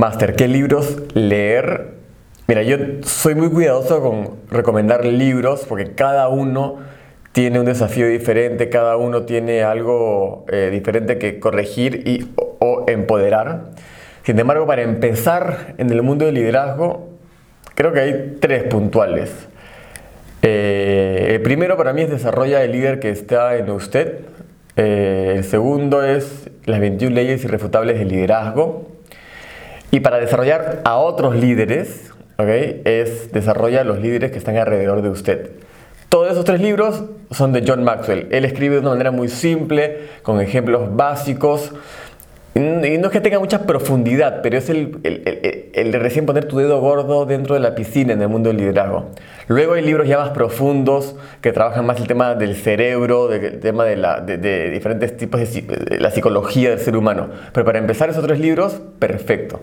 Master, ¿qué libros leer? Mira, yo soy muy cuidadoso con recomendar libros porque cada uno tiene un desafío diferente, cada uno tiene algo eh, diferente que corregir y, o, empoderar. Sin embargo, para empezar en el mundo del liderazgo, creo que hay tres puntuales. Eh, el primero para mí es desarrolla el líder que está en usted. Eh, el segundo es las 21 leyes irrefutables del liderazgo. Y para desarrollar a otros líderes, ¿okay? es desarrolla los líderes que están alrededor de usted. Todos esos tres libros son de John Maxwell. Él escribe de una manera muy simple, con ejemplos básicos. Y no es que tenga mucha profundidad, pero es el, el, el, de recién poner tu dedo gordo dentro de la piscina en el mundo del liderazgo. Luego hay libros ya más profundos que trabajan más el tema del cerebro, el tema de, la, de, de diferentes tipos de, de la psicología del ser humano. Pero para empezar esos tres libros, perfecto.